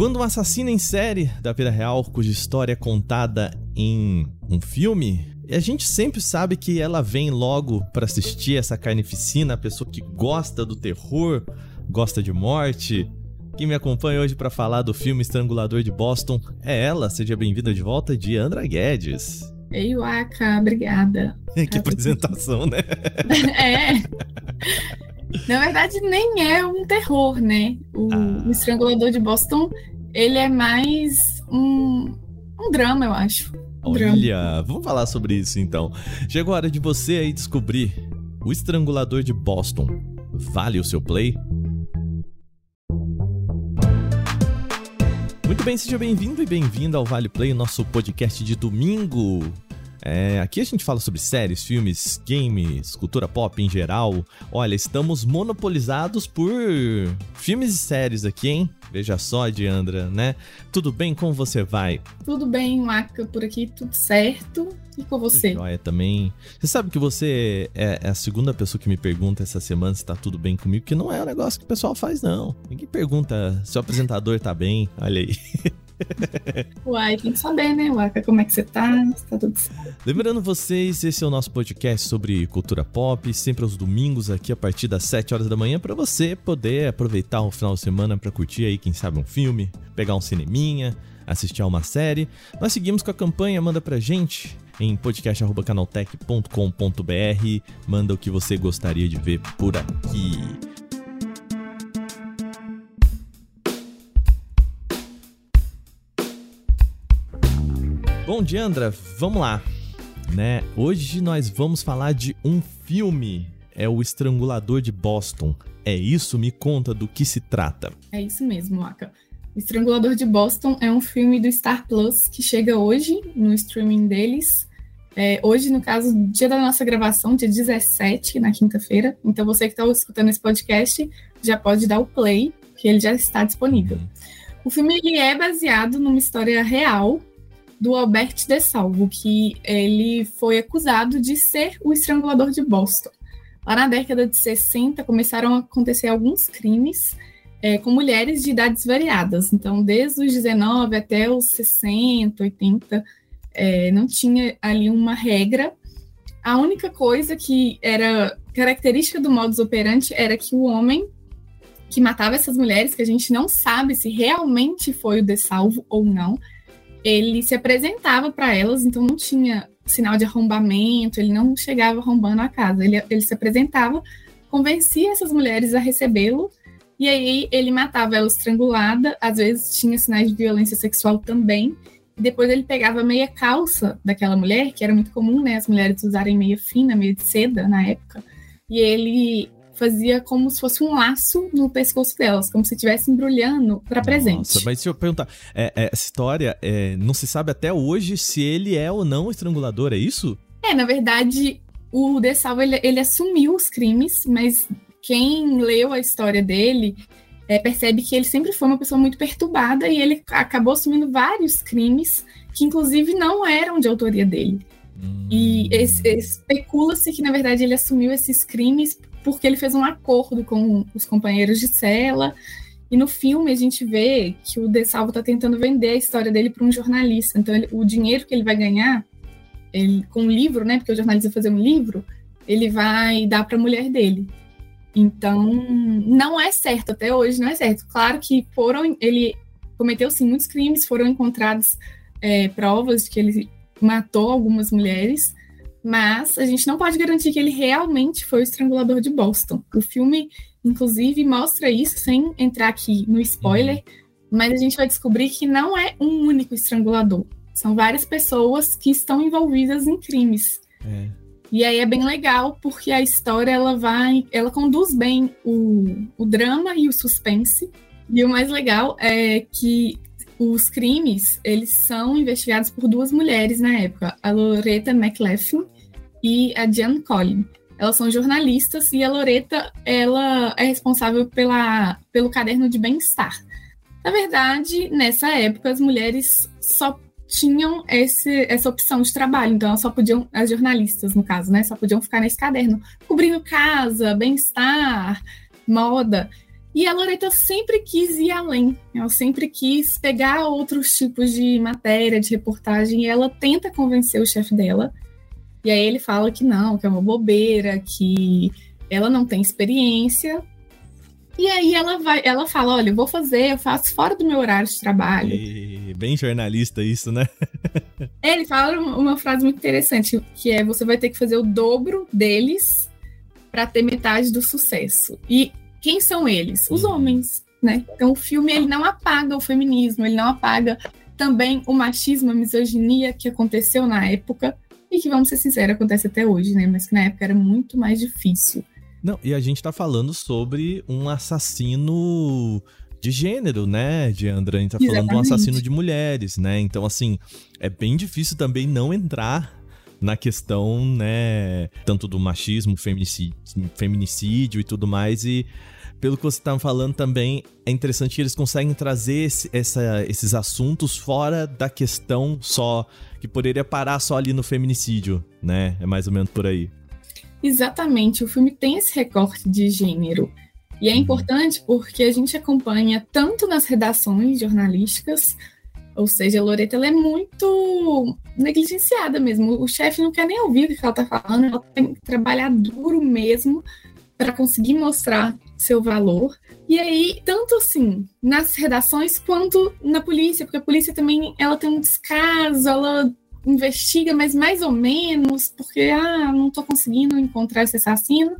Quando um assassino em série da vida real, cuja história é contada em um filme, a gente sempre sabe que ela vem logo para assistir essa carnificina, a pessoa que gosta do terror, gosta de morte. Quem me acompanha hoje para falar do filme Estrangulador de Boston é ela, seja bem-vinda de volta, Diandra Guedes. Ei, Waka, obrigada. que apresentação, né? é. Na verdade, nem é um terror, né? O, ah. o Estrangulador de Boston, ele é mais um, um drama, eu acho. Um Olha, drama. vamos falar sobre isso então. Chegou a hora de você aí descobrir o Estrangulador de Boston. Vale o seu play? Muito bem, seja bem-vindo e bem-vinda ao Vale Play, nosso podcast de domingo. É, aqui a gente fala sobre séries, filmes, games, cultura pop em geral. Olha, estamos monopolizados por filmes e séries aqui, hein? Veja só, Diandra, né? Tudo bem? Como você vai? Tudo bem, Maca, por aqui tudo certo. E com você? Joia também. Você sabe que você é, é a segunda pessoa que me pergunta essa semana se tá tudo bem comigo, que não é um negócio que o pessoal faz, não. Ninguém pergunta se o apresentador tá bem. Olha aí. Uai, tem que saber, né, Waka, como é que você tá? Se tá tudo certo. Lembrando vocês, esse é o nosso podcast sobre cultura pop, sempre aos domingos aqui a partir das 7 horas da manhã para você poder aproveitar o final de semana para curtir aí, quem sabe um filme, pegar um cineminha, assistir a uma série. Nós seguimos com a campanha, manda pra gente em podcast@canaltech.com.br, manda o que você gostaria de ver por aqui. Bom, Diandra, vamos lá. Né? Hoje nós vamos falar de um filme. É o Estrangulador de Boston. É isso? Me conta do que se trata. É isso mesmo, Aka. O Estrangulador de Boston é um filme do Star Plus que chega hoje no streaming deles. É, hoje, no caso, dia da nossa gravação, dia 17, na quinta-feira. Então, você que está escutando esse podcast já pode dar o play, que ele já está disponível. Uhum. O filme ele é baseado numa história real do Albert de Salvo, que ele foi acusado de ser o estrangulador de Boston. Lá na década de 60 começaram a acontecer alguns crimes é, com mulheres de idades variadas. Então, desde os 19 até os 60, 80, é, não tinha ali uma regra. A única coisa que era característica do modus operandi era que o homem que matava essas mulheres, que a gente não sabe se realmente foi o de salvo ou não, ele se apresentava para elas, então não tinha sinal de arrombamento, ele não chegava arrombando a casa, ele, ele se apresentava, convencia essas mulheres a recebê-lo, e aí ele matava ela estrangulada, às vezes tinha sinais de violência sexual também, e depois ele pegava meia calça daquela mulher, que era muito comum, né, as mulheres usarem meia fina, meia de seda na época, e ele fazia como se fosse um laço no pescoço delas, como se estivesse embrulhando para presente. Nossa, mas se eu perguntar, é, é, essa história, é, não se sabe até hoje se ele é ou não estrangulador, é isso? É, na verdade, o De Salvo, ele, ele assumiu os crimes, mas quem leu a história dele é, percebe que ele sempre foi uma pessoa muito perturbada e ele acabou assumindo vários crimes que, inclusive, não eram de autoria dele. Hum. E especula-se que, na verdade, ele assumiu esses crimes porque ele fez um acordo com os companheiros de cela. E no filme a gente vê que o De Salvo está tentando vender a história dele para um jornalista. Então ele, o dinheiro que ele vai ganhar ele, com o livro, né? Porque o jornalista vai fazer um livro, ele vai dar para a mulher dele. Então não é certo até hoje, não é certo. Claro que foram, ele cometeu sim muitos crimes, foram encontradas é, provas de que ele matou algumas mulheres, mas a gente não pode garantir que ele realmente foi o estrangulador de Boston. O filme, inclusive, mostra isso sem entrar aqui no spoiler, uhum. mas a gente vai descobrir que não é um único estrangulador. São várias pessoas que estão envolvidas em crimes. É. E aí é bem legal porque a história ela vai, ela conduz bem o, o drama e o suspense. E o mais legal é que os crimes, eles são investigados por duas mulheres na época, a Loretta McLaughlin e a Jan Collin. Elas são jornalistas e a Loretta, ela é responsável pela, pelo caderno de bem-estar. Na verdade, nessa época, as mulheres só tinham esse, essa opção de trabalho, então elas só podiam, as jornalistas, no caso, né, só podiam ficar nesse caderno, cobrindo casa, bem-estar, moda. E a Loreta sempre quis ir além, ela sempre quis pegar outros tipos de matéria, de reportagem, e ela tenta convencer o chefe dela. E aí ele fala que não, que é uma bobeira, que ela não tem experiência. E aí ela vai, ela fala, olha, eu vou fazer, eu faço fora do meu horário de trabalho. E bem jornalista isso, né? ele fala uma frase muito interessante, que é você vai ter que fazer o dobro deles para ter metade do sucesso. E quem são eles? Os homens, né? Então o filme ele não apaga o feminismo, ele não apaga também o machismo, a misoginia que aconteceu na época e que, vamos ser sinceros, acontece até hoje, né? Mas que na época era muito mais difícil. Não, e a gente tá falando sobre um assassino de gênero, né, Diandra? A gente tá falando Exatamente. de um assassino de mulheres, né? Então, assim, é bem difícil também não entrar na questão, né, tanto do machismo, feminicídio, feminicídio e tudo mais, e pelo que você estava falando também, é interessante que eles conseguem trazer esse, essa, esses assuntos fora da questão só, que poderia parar só ali no feminicídio, né? É mais ou menos por aí. Exatamente, o filme tem esse recorte de gênero. E é uhum. importante porque a gente acompanha tanto nas redações jornalísticas, ou seja, a Loreta ela é muito negligenciada mesmo. O chefe não quer nem ouvir o que ela está falando, ela tem que trabalhar duro mesmo para conseguir mostrar seu valor. E aí, tanto assim, nas redações quanto na polícia, porque a polícia também ela tem um descaso, ela investiga, mas mais ou menos, porque ah, não estou conseguindo encontrar esse assassino.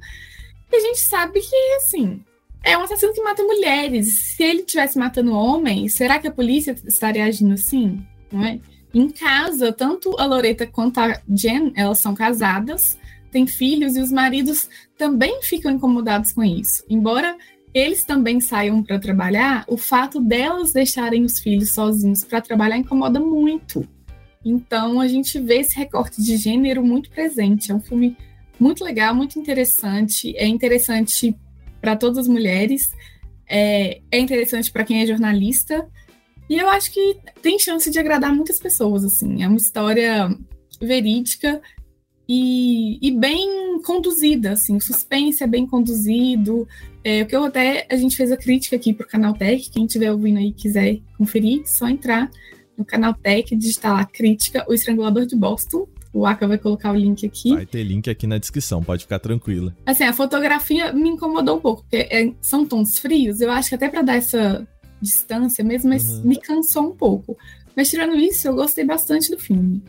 E a gente sabe que, assim, é um assassino que mata mulheres. Se ele estivesse matando homens, será que a polícia estaria agindo assim? Não é? Em casa, tanto a Loreta quanto a Jen, elas são casadas, têm filhos e os maridos também ficam incomodados com isso. Embora eles também saiam para trabalhar, o fato delas deixarem os filhos sozinhos para trabalhar incomoda muito. Então a gente vê esse recorte de gênero muito presente. É um filme muito legal, muito interessante. É interessante para todas as mulheres, é, é interessante para quem é jornalista. E eu acho que tem chance de agradar muitas pessoas. Assim, é uma história verídica e, e, bem conduzida, assim, o suspense é bem conduzido. É, o que eu até a gente fez a crítica aqui para o Canal Tech, quem estiver ouvindo aí quiser conferir, só entrar no Canal Tech, digitar lá crítica, o Estrangulador de Boston. O Aka vai colocar o link aqui. Vai ter link aqui na descrição, pode ficar tranquila. Assim, a fotografia me incomodou um pouco, porque é, são tons frios, eu acho que até para dar essa distância mesmo, mas uhum. me cansou um pouco. Mas tirando isso, eu gostei bastante do filme.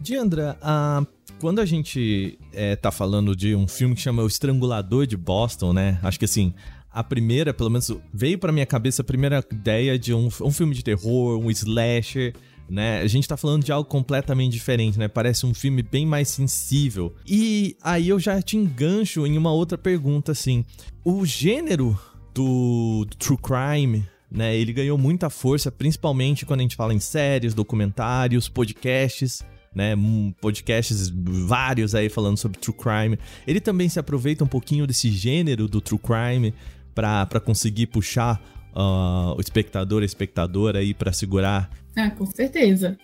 Diandra, a quando a gente é, tá falando de um filme que chama O Estrangulador de Boston, né? Acho que assim, a primeira, pelo menos, veio pra minha cabeça a primeira ideia de um, um filme de terror, um slasher. Né? A gente tá falando de algo completamente diferente, né? Parece um filme bem mais sensível. E aí eu já te engancho em uma outra pergunta, assim. O gênero do, true crime, né? Ele ganhou muita força, principalmente quando a gente fala em séries, documentários, podcasts né? Podcasts vários aí falando sobre true crime. Ele também se aproveita um pouquinho desse gênero do true crime para conseguir puxar uh, o espectador, a espectadora aí para segurar. Ah, com certeza.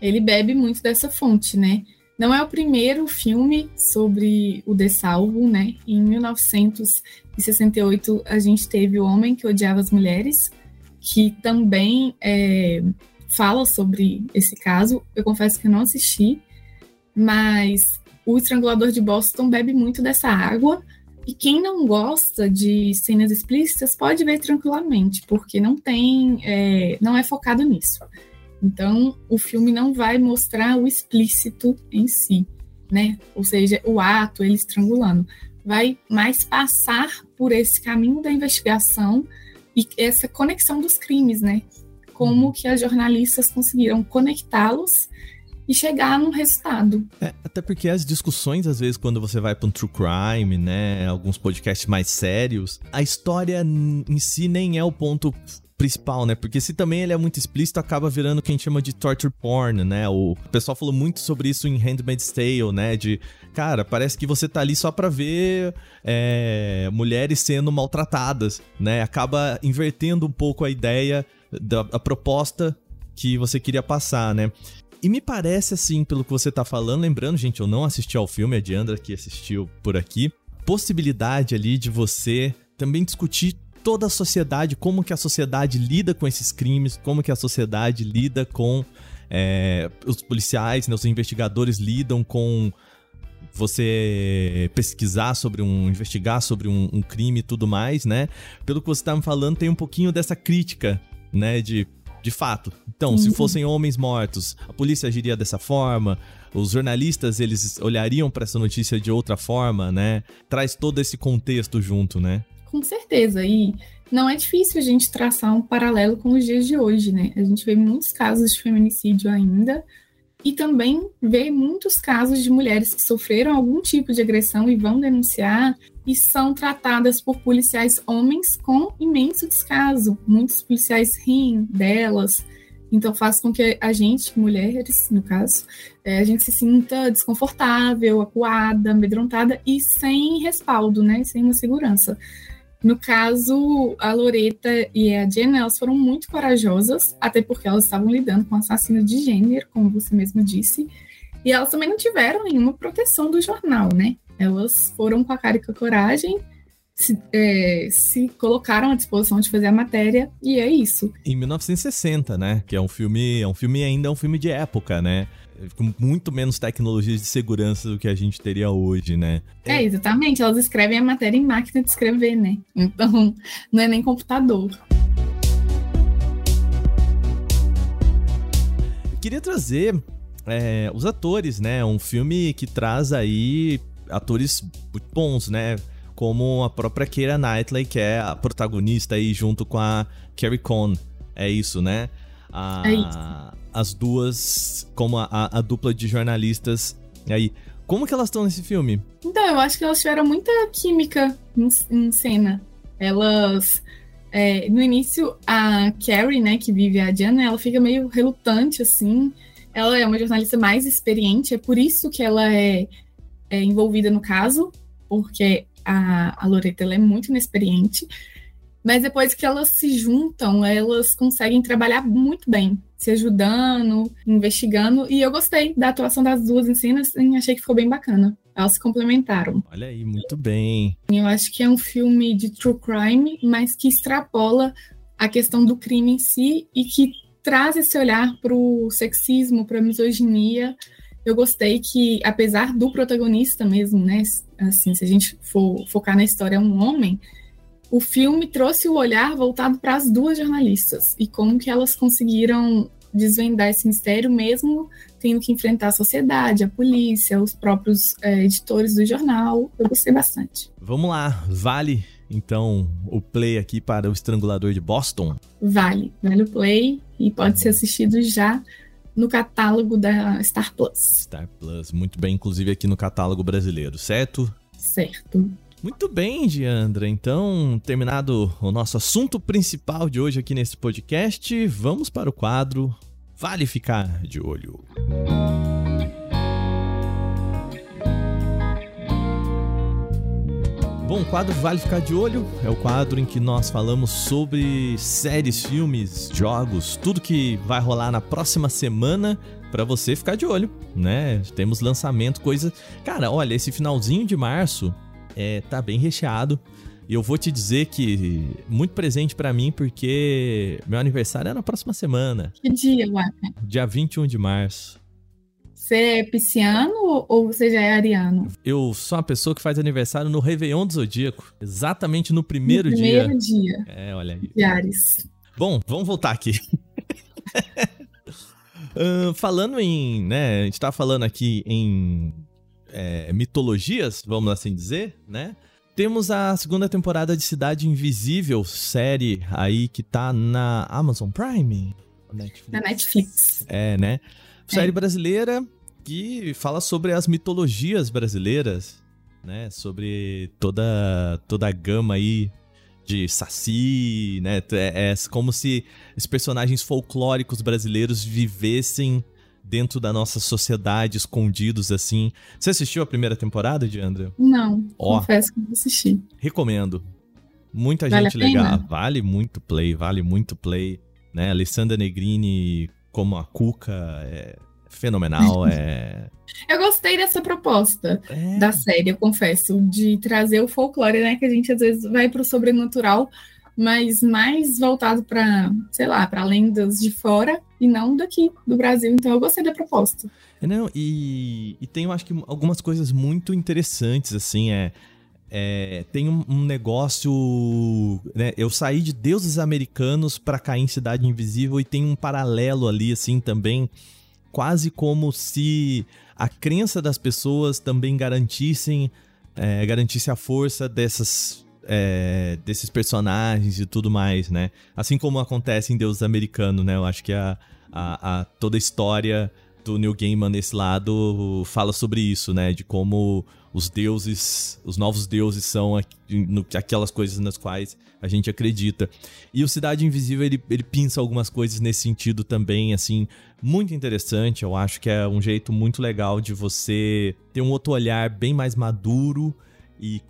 Ele bebe muito dessa fonte, né? Não é o primeiro filme sobre o De Salvo, né? Em 1968 a gente teve O Homem que Odiava as Mulheres, que também é, fala sobre esse caso. Eu confesso que eu não assisti, mas o Estrangulador de Boston bebe muito dessa água. E quem não gosta de cenas explícitas pode ver tranquilamente, porque não tem, é, não é focado nisso. Então, o filme não vai mostrar o explícito em si, né? Ou seja, o ato, ele estrangulando. Vai mais passar por esse caminho da investigação e essa conexão dos crimes, né? como uhum. que as jornalistas conseguiram conectá-los e chegar num resultado. É, até porque as discussões, às vezes, quando você vai para um true crime, né, alguns podcasts mais sérios, a história em si nem é o ponto principal, né? Porque se também ele é muito explícito, acaba virando o que a gente chama de torture porn, né? O pessoal falou muito sobre isso em Handmaid's Tale, né? De, cara, parece que você tá ali só pra ver é, mulheres sendo maltratadas, né? Acaba invertendo um pouco a ideia da a proposta que você queria passar, né? E me parece assim, pelo que você tá falando, lembrando, gente, eu não assisti ao filme, a Diandra que assistiu por aqui, possibilidade ali de você também discutir toda a sociedade, como que a sociedade lida com esses crimes, como que a sociedade lida com é, os policiais, né, os investigadores lidam com você pesquisar sobre um, investigar sobre um, um crime e tudo mais, né? Pelo que você tá me falando, tem um pouquinho dessa crítica, né, de de fato. Então, uhum. se fossem homens mortos, a polícia agiria dessa forma, os jornalistas eles olhariam para essa notícia de outra forma, né? Traz todo esse contexto junto, né? Com certeza. E não é difícil a gente traçar um paralelo com os dias de hoje, né? A gente vê muitos casos de feminicídio ainda e também vê muitos casos de mulheres que sofreram algum tipo de agressão e vão denunciar e são tratadas por policiais homens com imenso descaso. Muitos policiais riem delas, então faz com que a gente, mulheres, no caso, é, a gente se sinta desconfortável, acuada, amedrontada e sem respaldo, né? Sem uma segurança. No caso, a Loreta e a Jenna, elas foram muito corajosas, até porque elas estavam lidando com assassino de gênero, como você mesmo disse, e elas também não tiveram nenhuma proteção do jornal, né? Elas foram com a cara e com a coragem, se, é, se, colocaram à disposição de fazer a matéria e é isso. Em 1960, né? Que é um filme, é um filme ainda é um filme de época, né? Com muito menos tecnologias de segurança do que a gente teria hoje, né? É, exatamente. Elas escrevem a matéria em máquina de escrever, né? Então, não é nem computador. Queria trazer é, os atores, né? Um filme que traz aí atores muito bons, né? Como a própria Keira Knightley, que é a protagonista aí junto com a Carrie Coon. É isso, né? A, é isso as duas como a, a, a dupla de jornalistas aí. Como que elas estão nesse filme? Então, eu acho que elas tiveram muita química em, em cena. Elas. É, no início, a Carrie, né, que vive a Diana, ela fica meio relutante, assim. Ela é uma jornalista mais experiente, é por isso que ela é, é envolvida no caso, porque a, a Loreta ela é muito inexperiente. Mas depois que elas se juntam, elas conseguem trabalhar muito bem se ajudando, investigando. E eu gostei da atuação das duas em cena, assim, achei que ficou bem bacana. Elas se complementaram. Olha aí, muito bem. Eu acho que é um filme de true crime, mas que extrapola a questão do crime em si e que traz esse olhar para o sexismo, para a misoginia. Eu gostei que, apesar do protagonista mesmo, né, assim, se a gente for focar na história, é um homem, o filme trouxe o olhar voltado para as duas jornalistas e como que elas conseguiram desvendar esse mistério mesmo tendo que enfrentar a sociedade, a polícia, os próprios é, editores do jornal. Eu gostei bastante. Vamos lá, vale então o play aqui para o Estrangulador de Boston? Vale, vale o play e pode ser assistido já no catálogo da Star Plus. Star Plus, muito bem, inclusive aqui no catálogo brasileiro, certo? Certo. Muito bem, Diandra. Então, terminado o nosso assunto principal de hoje aqui nesse podcast, vamos para o quadro Vale Ficar de Olho. Bom, o quadro Vale Ficar de Olho é o quadro em que nós falamos sobre séries, filmes, jogos, tudo que vai rolar na próxima semana para você ficar de olho, né? Temos lançamento, coisa. Cara, olha, esse finalzinho de março é, tá bem recheado. E eu vou te dizer que muito presente para mim, porque meu aniversário é na próxima semana. Que dia, Waka? Dia 21 de março. Você é pisciano ou você já é ariano? Eu sou uma pessoa que faz aniversário no Réveillon do Zodíaco. Exatamente no primeiro, no dia. Primeiro dia. É, olha aí. De Ares. Bom, vamos voltar aqui. uh, falando em, né, a gente tá falando aqui em é, mitologias, vamos assim dizer, né? Temos a segunda temporada de Cidade Invisível, série aí que tá na Amazon Prime. Netflix. Na Netflix. É, né? Série é. brasileira que fala sobre as mitologias brasileiras, né? Sobre toda, toda a gama aí de Saci, né? É, é como se os personagens folclóricos brasileiros vivessem dentro da nossa sociedade, escondidos assim. Você assistiu a primeira temporada, Diandra? Não, Ó, confesso que não assisti. Recomendo. Muita vale gente legal. Vale muito play, vale muito play. Né? Alessandra Negrini como a Cuca é fenomenal. é... Eu gostei dessa proposta é. da série, eu confesso, de trazer o folclore, né? Que a gente às vezes vai pro sobrenatural, mas mais voltado para, sei lá, para lendas de fora e não daqui do Brasil. Então eu gostei da proposta. É, não, e, e tem, eu acho que algumas coisas muito interessantes, assim, é. É, tem um, um negócio. Né, eu saí de deuses americanos para cair em Cidade Invisível e tem um paralelo ali, assim, também. Quase como se a crença das pessoas também garantissem é, garantisse a força dessas é, desses personagens e tudo mais, né? Assim como acontece em Deus Americano, né? Eu acho que a, a, a, toda a história do Neil Gaiman nesse lado fala sobre isso, né? De como os deuses, os novos deuses são aquelas coisas nas quais a gente acredita. E o Cidade Invisível, ele, ele pinça algumas coisas nesse sentido também, assim, muito interessante. Eu acho que é um jeito muito legal de você ter um outro olhar bem mais maduro e,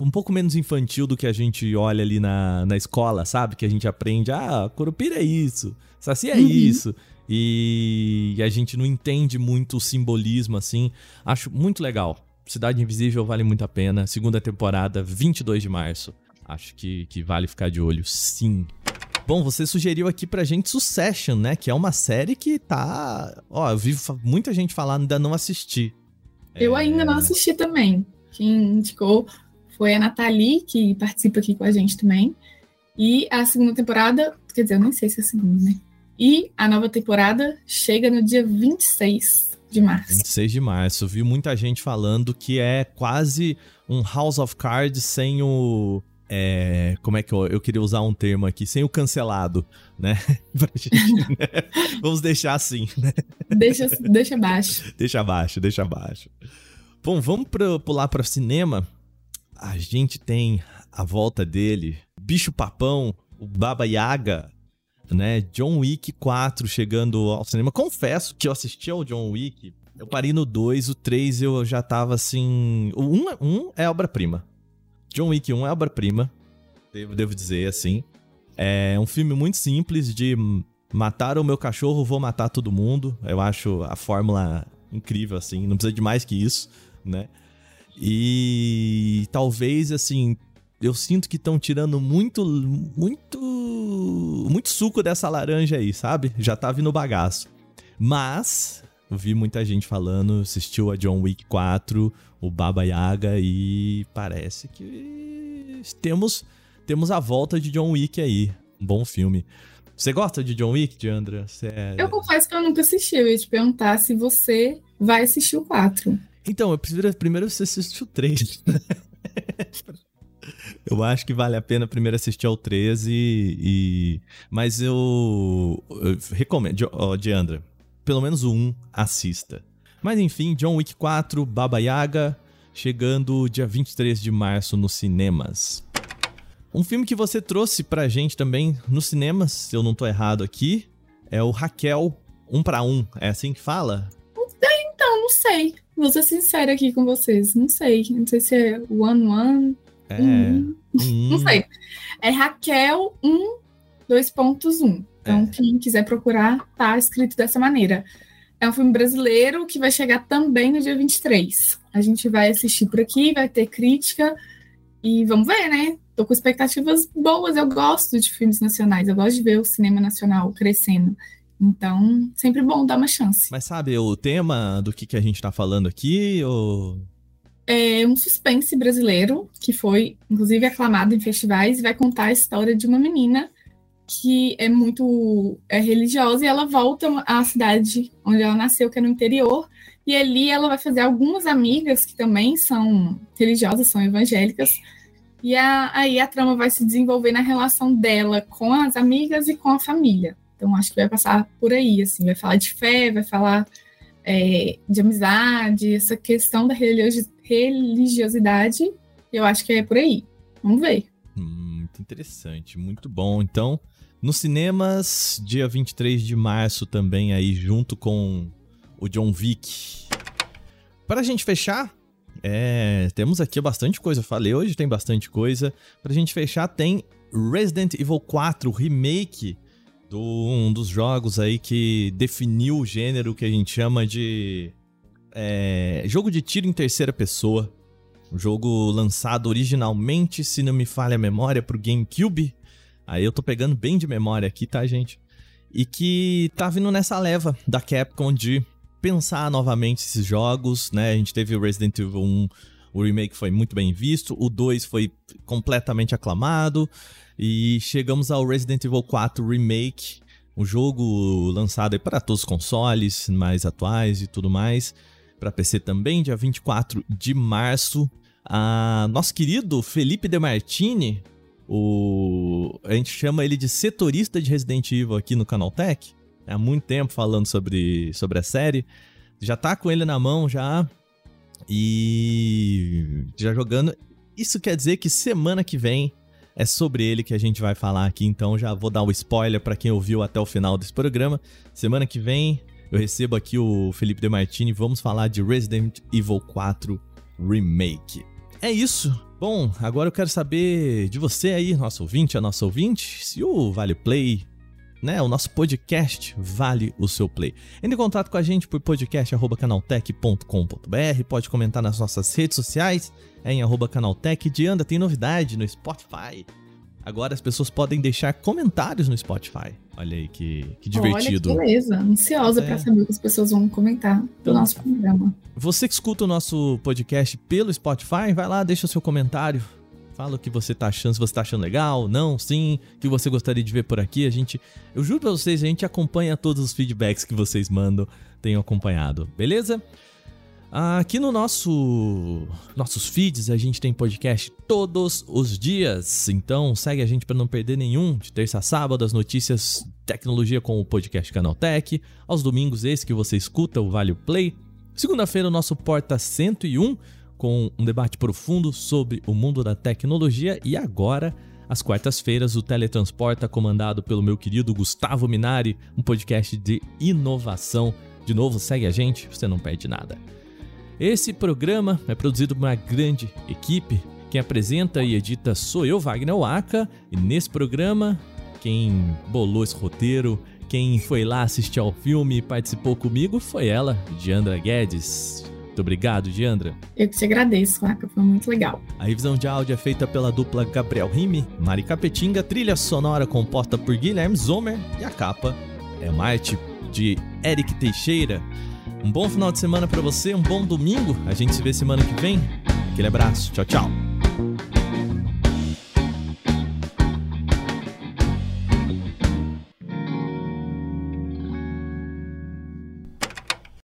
um pouco menos infantil do que a gente olha ali na, na escola, sabe? Que a gente aprende, ah, Curupira é isso, Saci é uhum. isso. E, e a gente não entende muito o simbolismo assim. Acho muito legal. Cidade Invisível vale muito a pena. Segunda temporada, 22 de março. Acho que, que vale ficar de olho, sim. Bom, você sugeriu aqui pra gente Succession, né? Que é uma série que tá. Ó, eu vi muita gente falar, ainda não assisti. Eu é... ainda não assisti também. Quem indicou foi a Nathalie, que participa aqui com a gente também. E a segunda temporada, quer dizer, eu nem sei se é a segunda, né? E a nova temporada chega no dia 26 de março. 26 de março. Vi muita gente falando que é quase um House of Cards sem o. É, como é que eu, eu, queria usar um termo aqui? Sem o cancelado, né? gente, né? Vamos deixar assim, né? Deixa, deixa abaixo. Deixa abaixo, deixa abaixo. Bom, vamos pra, pular para cinema. A gente tem a volta dele, Bicho Papão, o Baba Yaga, né? John Wick 4 chegando ao cinema. Confesso que eu assisti ao John Wick, eu parei no 2, o 3 eu já tava assim. O 1 um, um é obra-prima. John Wick 1 é obra-prima, devo, devo dizer assim. É um filme muito simples de matar o meu cachorro, vou matar todo mundo. Eu acho a fórmula incrível, assim, não precisa de mais que isso né? E talvez, assim, eu sinto que estão tirando muito, muito, muito suco dessa laranja aí, sabe? Já tá vindo bagaço. Mas, vi muita gente falando, assistiu a John Wick 4, o Baba Yaga e parece que temos, temos a volta de John Wick aí. Um bom filme. Você gosta de John Wick, Diandra? É... Eu confesso que eu nunca assisti. Eu ia te perguntar se você vai assistir o 4. Então, eu prefiro primeiro você assistir o 3. eu acho que vale a pena primeiro assistir ao 13 e. Mas eu, eu recomendo, ó, Diandra, pelo menos o 1 assista. Mas enfim, John Wick 4, Baba Yaga, chegando dia 23 de março nos cinemas. Um filme que você trouxe pra gente também nos cinemas, se eu não tô errado aqui, é o Raquel 1 para 1. É assim que fala? Então, não sei. Vou ser sincera aqui com vocês. Não sei. Não sei se é One One. É. Hum. Não sei. É Raquel 1 2.1. Então, é. quem quiser procurar, tá escrito dessa maneira. É um filme brasileiro que vai chegar também no dia 23. A gente vai assistir por aqui, vai ter crítica e vamos ver, né? Tô com expectativas boas. Eu gosto de filmes nacionais, eu gosto de ver o cinema nacional crescendo. Então, sempre bom dar uma chance. Mas sabe o tema do que, que a gente tá falando aqui? Ou... É um suspense brasileiro que foi, inclusive, aclamado em festivais e vai contar a história de uma menina que é muito é religiosa e ela volta à cidade onde ela nasceu, que é no interior, e ali ela vai fazer algumas amigas que também são religiosas, são evangélicas, e a, aí a trama vai se desenvolver na relação dela com as amigas e com a família. Então, acho que vai passar por aí, assim, vai falar de fé, vai falar é, de amizade, essa questão da religiosidade, eu acho que é por aí. Vamos ver. Muito interessante, muito bom. Então, nos cinemas, dia 23 de março também aí, junto com o John Wick. Para a gente fechar, é, temos aqui bastante coisa. Falei, hoje tem bastante coisa. Para a gente fechar, tem Resident Evil 4 Remake do, um dos jogos aí que definiu o gênero que a gente chama de é, jogo de tiro em terceira pessoa. Um jogo lançado originalmente, se não me falha a memória, para o GameCube. Aí eu tô pegando bem de memória aqui, tá, gente? E que tá vindo nessa leva da Capcom de pensar novamente esses jogos, né? A gente teve o Resident Evil 1, o remake foi muito bem visto, o 2 foi completamente aclamado, e chegamos ao Resident Evil 4 Remake, um jogo lançado para todos os consoles mais atuais e tudo mais, para PC também, dia 24 de março. Ah, nosso querido Felipe De Martini, o... a gente chama ele de setorista de Resident Evil aqui no Canaltech, há muito tempo falando sobre, sobre a série. Já tá com ele na mão já e já jogando. Isso quer dizer que semana que vem é sobre ele que a gente vai falar aqui, então já vou dar o um spoiler para quem ouviu até o final desse programa. Semana que vem eu recebo aqui o Felipe De Martini, vamos falar de Resident Evil 4 Remake. É isso. Bom, agora eu quero saber de você aí, nosso ouvinte, a nossa ouvinte, se o Vale Play né? O nosso podcast vale o seu play. Entre em contato com a gente por podcast@canaltech.com.br, pode comentar nas nossas redes sociais, é em arroba canaltech. Dianda tem novidade no Spotify. Agora as pessoas podem deixar comentários no Spotify. Olha aí que, que divertido. Olha que beleza. Ansiosa é. para saber o que as pessoas vão comentar do então, nosso programa. Você que escuta o nosso podcast pelo Spotify, vai lá, deixa o seu comentário Fala o que você tá achando, se você tá achando legal, não, sim, o que você gostaria de ver por aqui. A gente, eu juro pra vocês, a gente acompanha todos os feedbacks que vocês mandam, tenham acompanhado, beleza? Aqui no nosso nossos feeds a gente tem podcast todos os dias, então segue a gente para não perder nenhum. De terça a sábado as notícias tecnologia com o podcast Canaltech, aos domingos esse que você escuta o Vale Play. Segunda-feira o nosso Porta 101 com um debate profundo sobre o mundo da tecnologia e agora às quartas-feiras, o Teletransporta, comandado pelo meu querido Gustavo Minari, um podcast de inovação. De novo, segue a gente, você não perde nada. Esse programa é produzido por uma grande equipe. Quem apresenta e edita sou eu, Wagner Waka, e nesse programa, quem bolou esse roteiro, quem foi lá assistir ao filme e participou comigo foi ela, Diandra Guedes. Muito obrigado, Diandra. Eu que te agradeço, Marca, foi muito legal. A revisão de áudio é feita pela dupla Gabriel Rime, Mari Capetinga, trilha sonora composta por Guilherme Zomer e a capa é uma arte de Eric Teixeira. Um bom final de semana para você, um bom domingo. A gente se vê semana que vem. Aquele abraço. Tchau, tchau.